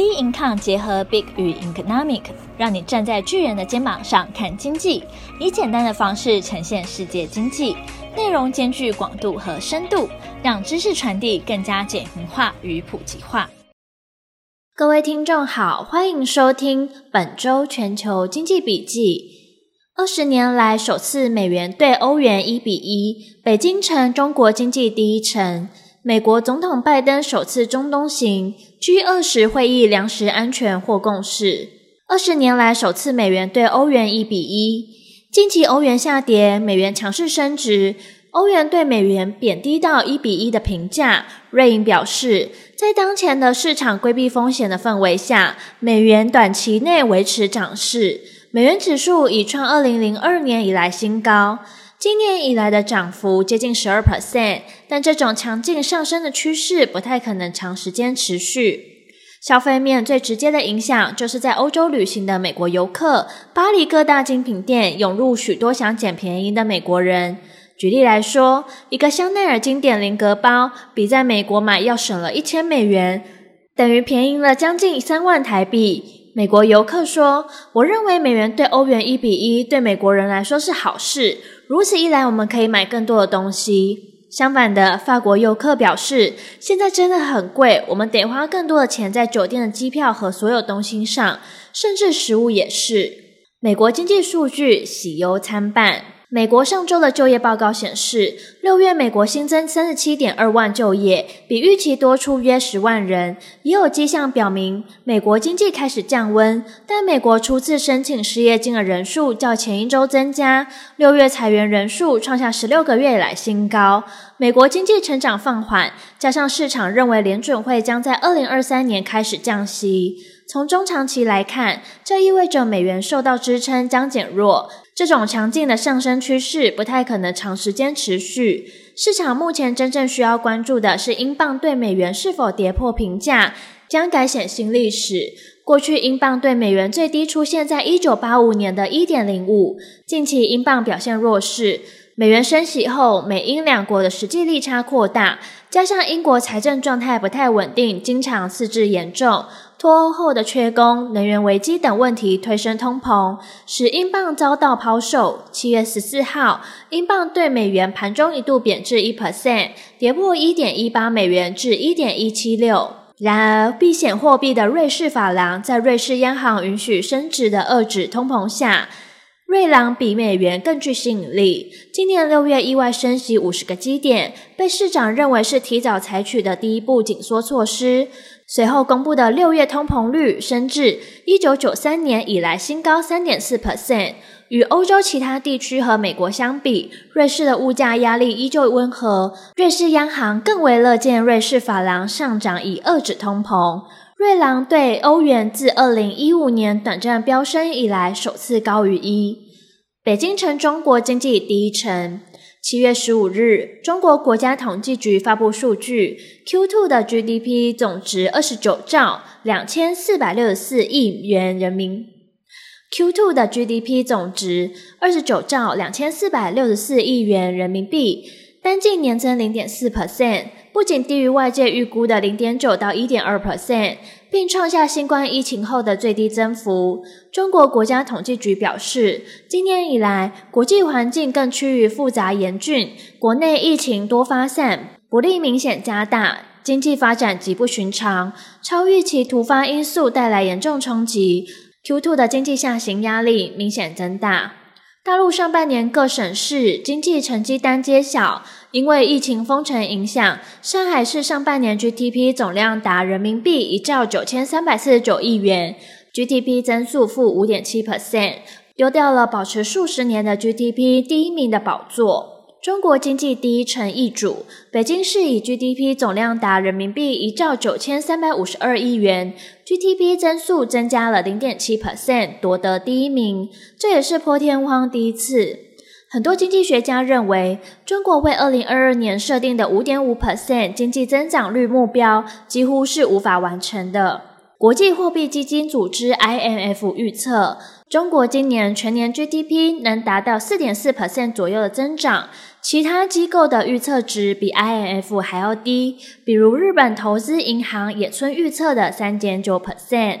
Big Income 结合 Big 与 Economic，让你站在巨人的肩膀上看经济，以简单的方式呈现世界经济，内容兼具广度和深度，让知识传递更加简明化与普及化。各位听众好，欢迎收听本周全球经济笔记。二十年来首次美元兑欧元一比一，北京成中国经济第一城。美国总统拜登首次中东行，G20 会议粮食安全获共识。二十年来首次美元兑欧元一比一。近期欧元下跌，美元强势升值，欧元兑美元贬低到一比一的评价。瑞银表示，在当前的市场规避风险的氛围下，美元短期内维持涨势。美元指数已创二零零二年以来新高。今年以来的涨幅接近十二 percent，但这种强劲上升的趋势不太可能长时间持续。消费面最直接的影响就是在欧洲旅行的美国游客，巴黎各大精品店涌入许多想捡便宜的美国人。举例来说，一个香奈儿经典菱格包比在美国买要省了一千美元，等于便宜了将近三万台币。美国游客说：“我认为美元对欧元一比一对美国人来说是好事。”如此一来，我们可以买更多的东西。相反的，法国游客表示，现在真的很贵，我们得花更多的钱在酒店的机票和所有东西上，甚至食物也是。美国经济数据喜忧参半。美国上周的就业报告显示，六月美国新增三十七点二万就业，比预期多出约十万人。也有迹象表明，美国经济开始降温，但美国初次申请失业金的人数较前一周增加。六月裁员人数创下十六个月以来新高。美国经济成长放缓，加上市场认为联准会将在二零二三年开始降息。从中长期来看，这意味着美元受到支撑将减弱。这种强劲的上升趋势不太可能长时间持续。市场目前真正需要关注的是英镑对美元是否跌破评价，将改写新历史。过去英镑对美元最低出现在一九八五年的一点零五，近期英镑表现弱势。美元升息后，美英两国的实际利差扩大，加上英国财政状态不太稳定，经常赤字严重。脱欧后的缺工、能源危机等问题推升通膨，使英镑遭到抛售。七月十四号，英镑对美元盘中一度贬至一 percent，跌破一点一八美元至一点一七六。然而，避险货币的瑞士法郎在瑞士央行允许升值的遏制通膨下，瑞郎比美元更具吸引力。今年六月意外升息五十个基点，被市场认为是提早采取的第一步紧缩措施。随后公布的六月通膨率升至一九九三年以来新高三点四 percent。与欧洲其他地区和美国相比，瑞士的物价压力依旧温和。瑞士央行更为乐见瑞士法郎上涨以遏制通膨。瑞郎对欧元自二零一五年短暂飙升以来首次高于一。北京成中国经济第一城。七月十五日，中国国家统计局发布数据，Q2 的 GDP 总值二十九兆两千四百六十四亿元人民。Q2 的 GDP 总值二十九兆两千四百六十四亿元人民币，单季年增零点四 percent，不仅低于外界预估的零点九到一点二 percent。并创下新冠疫情后的最低增幅。中国国家统计局表示，今年以来，国际环境更趋于复杂严峻，国内疫情多发散，不利明显加大，经济发展极不寻常，超预期突发因素带来严重冲击。Q2 的经济下行压力明显增大。大陆上半年各省市经济成绩单揭晓，因为疫情封城影响，上海市上半年 GDP 总量达人民币一兆九千三百四十九亿元，GDP 增速负五点七 percent，丢掉了保持数十年的 GDP 第一名的宝座。中国经济第一城易主，北京市以 GDP 总量达人民币一兆九千三百五十二亿元，GDP 增速增加了零点七 percent，夺得第一名。这也是破天荒第一次。很多经济学家认为，中国为二零二二年设定的五点五 percent 经济增长率目标，几乎是无法完成的。国际货币基金组织 IMF 预测，中国今年全年 GDP 能达到四点四 percent 左右的增长，其他机构的预测值比 IMF 还要低，比如日本投资银行野村预测的三点九 percent。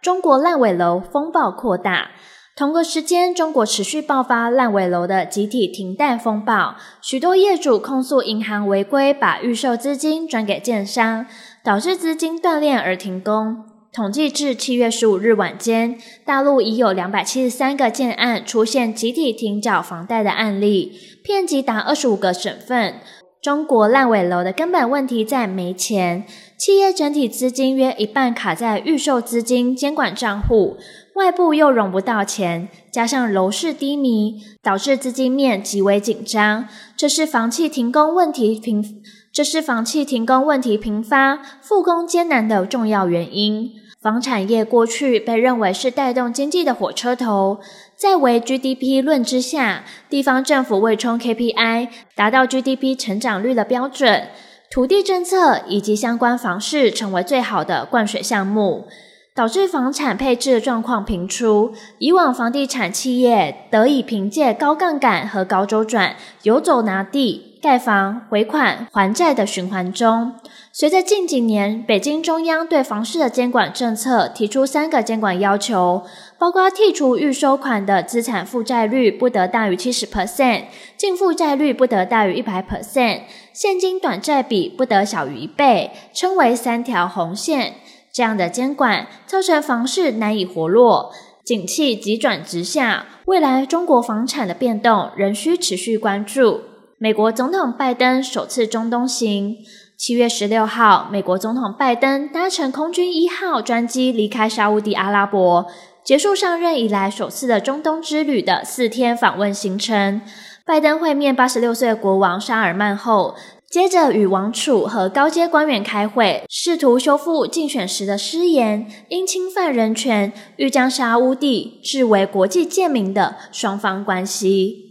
中国烂尾楼风暴扩大，同个时间，中国持续爆发烂尾楼的集体停贷风暴，许多业主控诉银行违规把预售资金转给建商，导致资金断链而停工。统计至七月十五日晚间，大陆已有两百七十三个建案出现集体停缴房贷的案例，遍及达二十五个省份。中国烂尾楼的根本问题在没钱，企业整体资金约一半卡在预售资金监管账户，外部又融不到钱，加上楼市低迷，导致资金面极为紧张。这是房企停工问题频，这是房企停工问题频发、复工艰难的重要原因。房产业过去被认为是带动经济的火车头，在为 GDP 论之下，地方政府为冲 KPI，达到 GDP 成长率的标准，土地政策以及相关房市成为最好的灌水项目，导致房产配置状况频出。以往房地产企业得以凭借高杠杆和高周转，游走拿地。盖房、回款、还债的循环中，随着近几年北京中央对房市的监管政策提出三个监管要求，包括剔除预收款的资产负债率不得大于七十 percent，净负债率不得大于一百 percent，现金短债比不得小于一倍，称为三条红线。这样的监管造成房市难以活络，景气急转直下。未来中国房产的变动仍需持续关注。美国总统拜登首次中东行，七月十六号，美国总统拜登搭乘空军一号专机离开沙乌地阿拉伯，结束上任以来首次的中东之旅的四天访问行程。拜登会面八十六岁国王沙尔曼后，接着与王储和高阶官员开会，试图修复竞选时的失言，因侵犯人权，欲将沙乌地置为国际贱民的双方关系。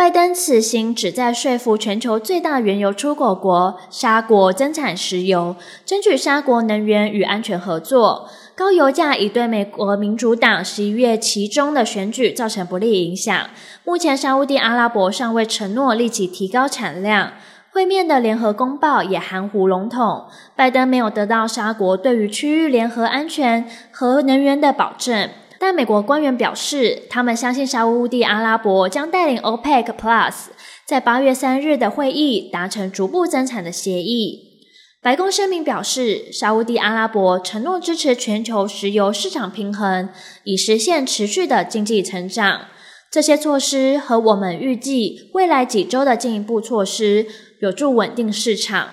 拜登此行旨在说服全球最大原油出口国沙国增产石油，争取沙国能源与安全合作。高油价已对美国民主党十一月期中的选举造成不利影响。目前，沙乌地阿拉伯尚未承诺立即提高产量。会面的联合公报也含糊笼统，拜登没有得到沙国对于区域联合安全和能源的保证。但美国官员表示，他们相信沙乌地阿拉伯将带领 OPEC Plus 在八月三日的会议达成逐步增产的协议。白宫声明表示，沙乌地阿拉伯承诺支持全球石油市场平衡，以实现持续的经济成长。这些措施和我们预计未来几周的进一步措施，有助稳定市场。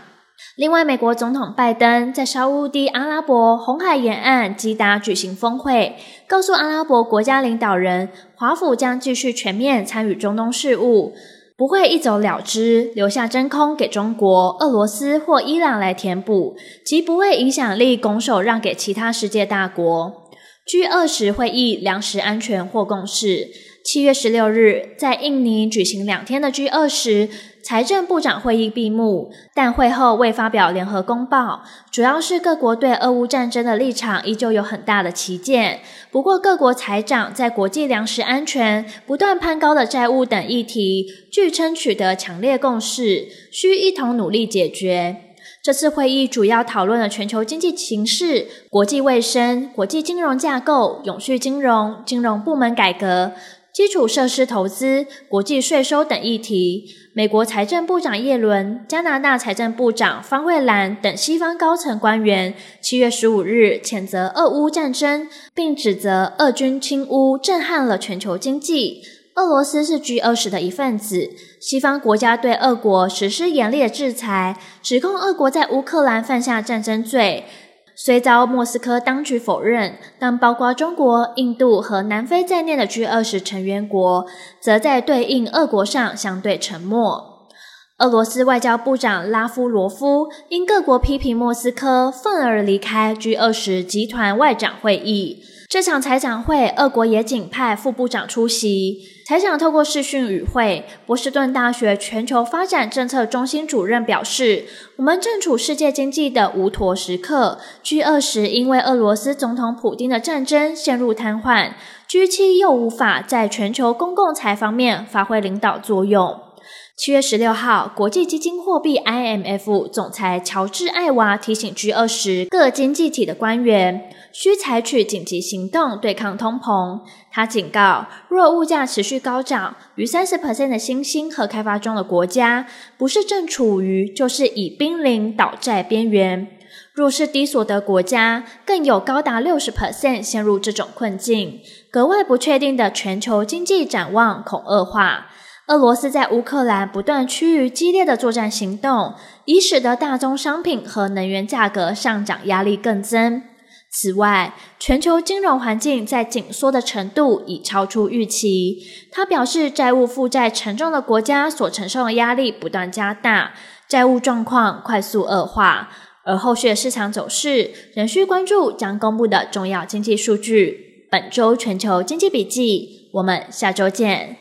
另外，美国总统拜登在沙乌地阿拉伯红海沿岸吉达举行峰会，告诉阿拉伯国家领导人，华府将继续全面参与中东事务，不会一走了之，留下真空给中国、俄罗斯或伊朗来填补，即不会影响力拱手让给其他世界大国。G 二十会议粮食安全或共识。七月十六日，在印尼举行两天的 G 二十财政部长会议闭幕，但会后未发表联合公报，主要是各国对俄乌战争的立场依旧有很大的歧见。不过，各国财长在国际粮食安全、不断攀高的债务等议题，据称取得强烈共识，需一同努力解决。这次会议主要讨论了全球经济形势、国际卫生、国际金融架构、永续金融、金融部门改革。基础设施投资、国际税收等议题，美国财政部长耶伦、加拿大财政部长方慧兰等西方高层官员，七月十五日谴责俄乌战争，并指责俄军侵乌震撼了全球经济。俄罗斯是 G 二十的一份子，西方国家对俄国实施严厉的制裁，指控俄国在乌克兰犯下战争罪。虽遭莫斯科当局否认，但包括中国、印度和南非在内的 G 二十成员国，则在对应俄国上相对沉默。俄罗斯外交部长拉夫罗夫因各国批评莫斯科，愤而离开 G 二十集团外长会议。这场财长会，俄国也仅派副部长出席。财长透过视讯与会，波士顿大学全球发展政策中心主任表示：“我们正处世界经济的无陀时刻。G20 因为俄罗斯总统普丁的战争陷入瘫痪，G7 又无法在全球公共财方面发挥领导作用。”七月十六号，国际基金货币 IMF 总裁乔治·艾娃提醒 G20 各经济体的官员，需采取紧急行动对抗通膨。他警告，若物价持续高涨，逾三十 percent 的新兴和开发中的国家，不是正处于，就是已濒临倒债边缘。若是低所得国家，更有高达六十 percent 陷入这种困境。格外不确定的全球经济展望恐恶化。俄罗斯在乌克兰不断趋于激烈的作战行动，已使得大宗商品和能源价格上涨压力更增。此外，全球金融环境在紧缩的程度已超出预期。他表示，债务负债沉重的国家所承受的压力不断加大，债务状况快速恶化，而后续的市场走势仍需关注将公布的重要经济数据。本周全球经济笔记，我们下周见。